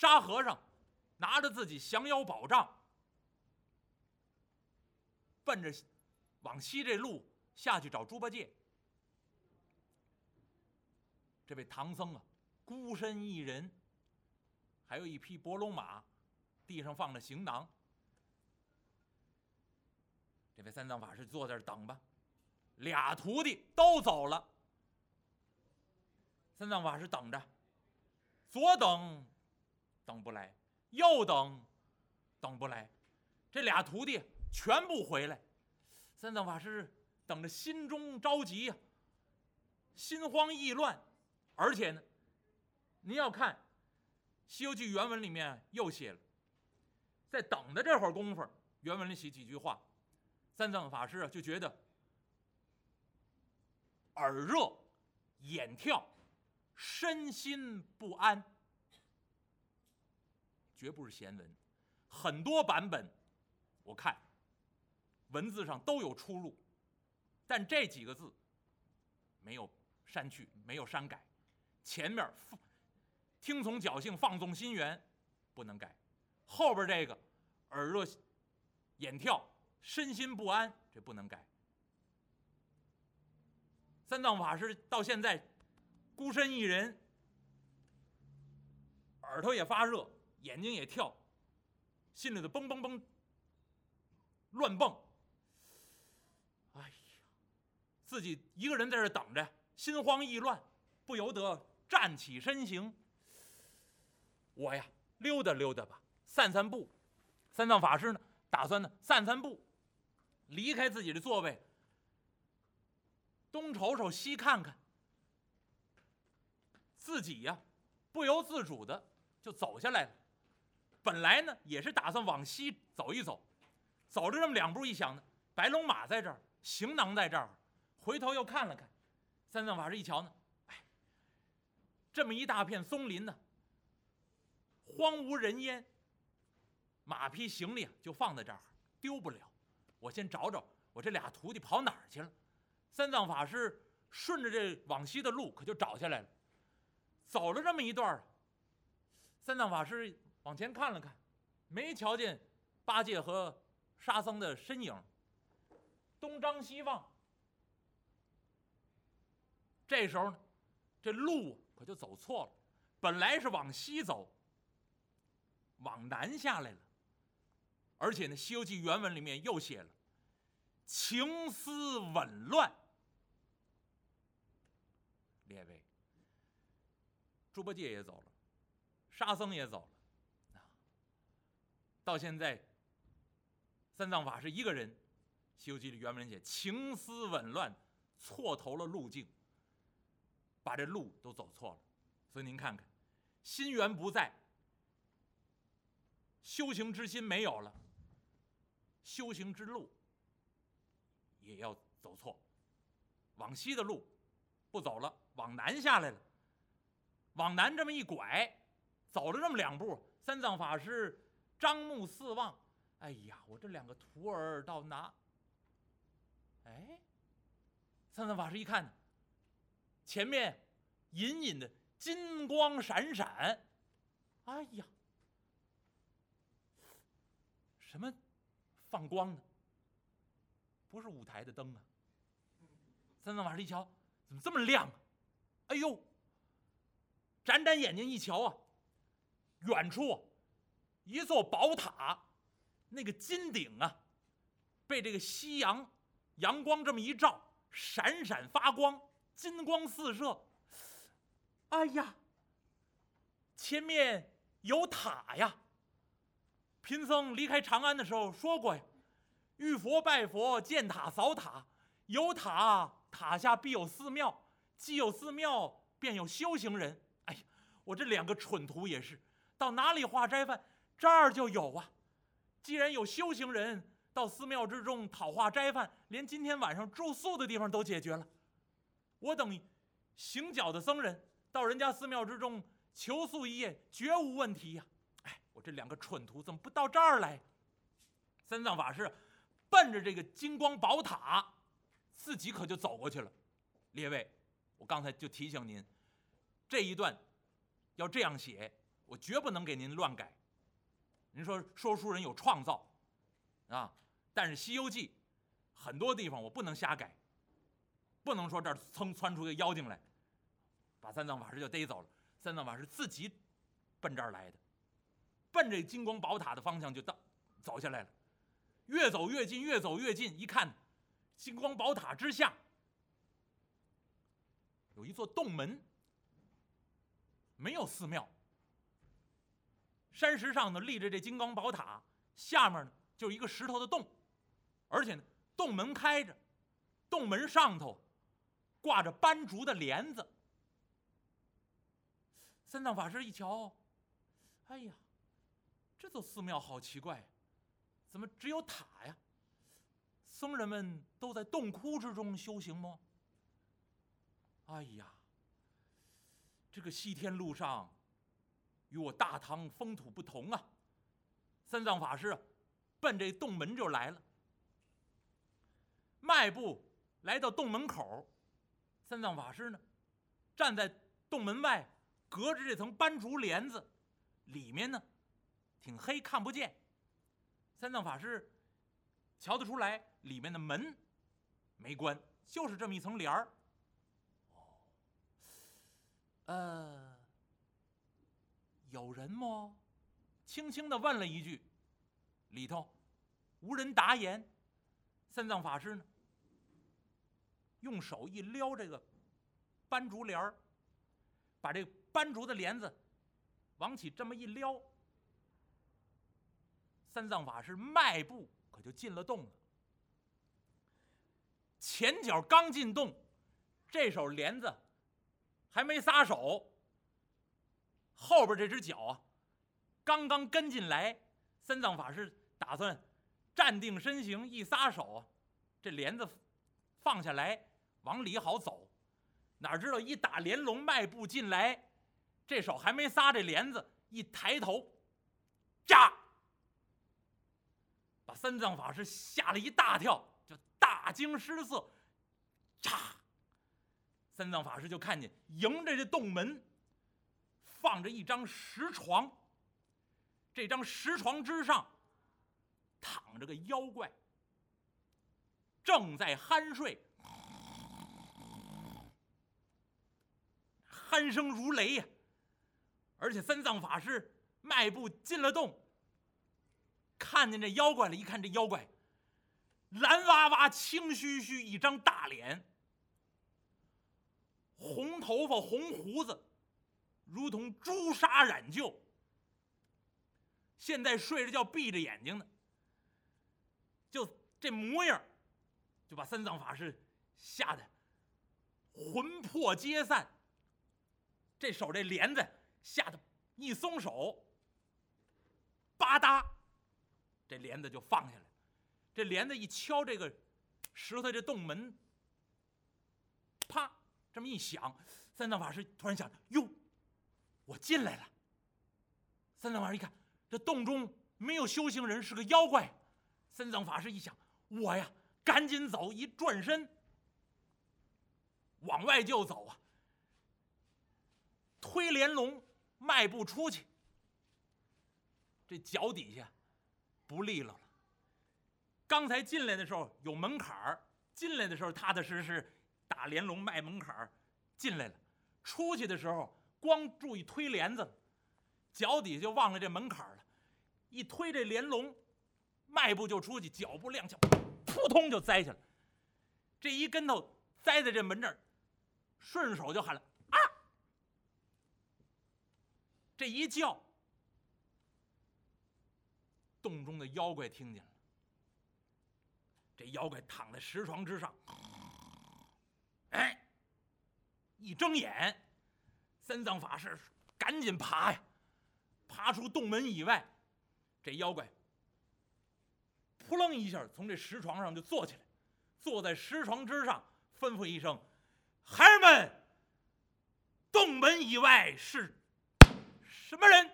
沙和尚拿着自己降妖宝杖，奔着往西这路下去找猪八戒。这位唐僧啊，孤身一人，还有一匹伯龙马，地上放着行囊。这位三藏法师坐在这儿等吧，俩徒弟都走了。三藏法师等着，左等等不来，又等等不来，这俩徒弟全部回来。三藏法师等着，心中着急呀，心慌意乱，而且呢，您要看《西游记》原文里面又写了，在等的这会儿功夫，原文里写几句话，三藏法师啊就觉得耳热、眼跳。身心不安，绝不是闲文，很多版本，我看文字上都有出入，但这几个字没有删去，没有删改，前面放听从侥幸，放纵心源不能改，后边这个耳热、眼跳、身心不安这不能改。三藏法师到现在。孤身一人，耳朵也发热，眼睛也跳，心里头嘣嘣嘣乱蹦。哎呀，自己一个人在这等着，心慌意乱，不由得站起身形。我呀，溜达溜达吧，散散步。三藏法师呢，打算呢散散步，离开自己的座位，东瞅瞅，西看看。自己呀，不由自主的就走下来了。本来呢，也是打算往西走一走，走着这么两步，一想呢，白龙马在这儿，行囊在这儿，回头又看了看，三藏法师一瞧呢，哎，这么一大片松林呢，荒无人烟，马匹行李啊就放在这儿，丢不了。我先找找我这俩徒弟跑哪儿去了。三藏法师顺着这往西的路，可就找下来了。走了这么一段三藏法师往前看了看，没瞧见八戒和沙僧的身影。东张西望，这时候呢，这路可就走错了。本来是往西走，往南下来了。而且呢，《西游记》原文里面又写了“情思紊乱”，列位。猪八戒也走了，沙僧也走了，到现在，三藏法师一个人，《西游记》里原文写情思紊乱，错投了路径，把这路都走错了。所以您看看，心源不在，修行之心没有了，修行之路也要走错，往西的路不走了，往南下来了。往南这么一拐，走了这么两步，三藏法师张目四望，哎呀，我这两个徒儿到哪？哎，三藏法师一看，前面隐隐的金光闪闪，哎呀，什么放光呢？不是舞台的灯啊！三藏法师一瞧，怎么这么亮啊？哎呦！眨眨眼睛一瞧啊，远处一座宝塔，那个金顶啊，被这个夕阳阳光这么一照，闪闪发光，金光四射。哎呀，前面有塔呀！贫僧离开长安的时候说过呀，遇佛拜佛，见塔扫塔，有塔塔下必有寺庙，既有寺庙，便有修行人。哎呀我这两个蠢徒也是，到哪里化斋饭，这儿就有啊。既然有修行人到寺庙之中讨化斋饭，连今天晚上住宿的地方都解决了。我等行脚的僧人到人家寺庙之中求宿一夜，绝无问题呀。哎，我这两个蠢徒怎么不到这儿来？三藏法师奔着这个金光宝塔，自己可就走过去了。列位，我刚才就提醒您，这一段。要这样写，我绝不能给您乱改。您说说书人有创造，啊，但是《西游记》很多地方我不能瞎改，不能说这儿噌窜出个妖精来，把三藏法师就逮走了。三藏法师自己奔这儿来的，奔这金光宝塔的方向就到走下来了，越走越近，越走越近，一看，金光宝塔之下有一座洞门，没有寺庙。山石上呢立着这金刚宝塔，下面呢就是一个石头的洞，而且呢洞门开着，洞门上头挂着斑竹的帘子。三藏法师一瞧，哎呀，这座寺庙好奇怪，怎么只有塔呀？僧人们都在洞窟之中修行吗？哎呀，这个西天路上。与我大唐风土不同啊！三藏法师奔这洞门就来了，迈步来到洞门口，三藏法师呢站在洞门外，隔着这层斑竹帘子，里面呢挺黑，看不见。三藏法师瞧得出来，里面的门没关，就是这么一层帘儿。哦，呃。有人吗？轻轻地问了一句，里头无人答言。三藏法师呢，用手一撩这个斑竹帘儿，把这斑竹的帘子往起这么一撩，三藏法师迈步可就进了洞了。前脚刚进洞，这手帘子还没撒手。后边这只脚啊，刚刚跟进来，三藏法师打算站定身形，一撒手，这帘子放下来，往里好走。哪知道一打帘笼，迈步进来，这手还没撒这帘子，一抬头，扎，把三藏法师吓了一大跳，就大惊失色。扎，三藏法师就看见迎着这洞门。放着一张石床，这张石床之上躺着个妖怪，正在酣睡，鼾声如雷呀！而且三藏法师迈步进了洞，看见这妖怪了，一看这妖怪，蓝哇哇、青须须一张大脸，红头发、红胡子。如同朱砂染旧，现在睡着觉闭着眼睛呢，就这模样，就把三藏法师吓得魂魄皆散。这手这帘子吓得一松手，吧嗒，这帘子就放下来。这帘子一敲这个石头这洞门，啪，这么一响，三藏法师突然想：哟。我进来了。三藏法师一看，这洞中没有修行人，是个妖怪。三藏法师一想，我呀，赶紧走，一转身往外就走啊，推帘笼，迈步出去。这脚底下不利落了。刚才进来的时候有门槛儿，进来的时候踏踏实实打帘笼迈门槛儿进来了，出去的时候。光注意推帘子，脚底下就忘了这门槛了。一推这帘笼，迈步就出去，脚步踉跄，扑通就栽下来。这一跟头栽在这门这儿，顺手就喊了啊！这一叫，洞中的妖怪听见了。这妖怪躺在石床之上，哎，一睁眼。三藏法师赶紧爬呀，爬出洞门以外，这妖怪扑棱一下从这石床上就坐起来，坐在石床之上，吩咐一声：“孩儿们，洞门以外是什么人？”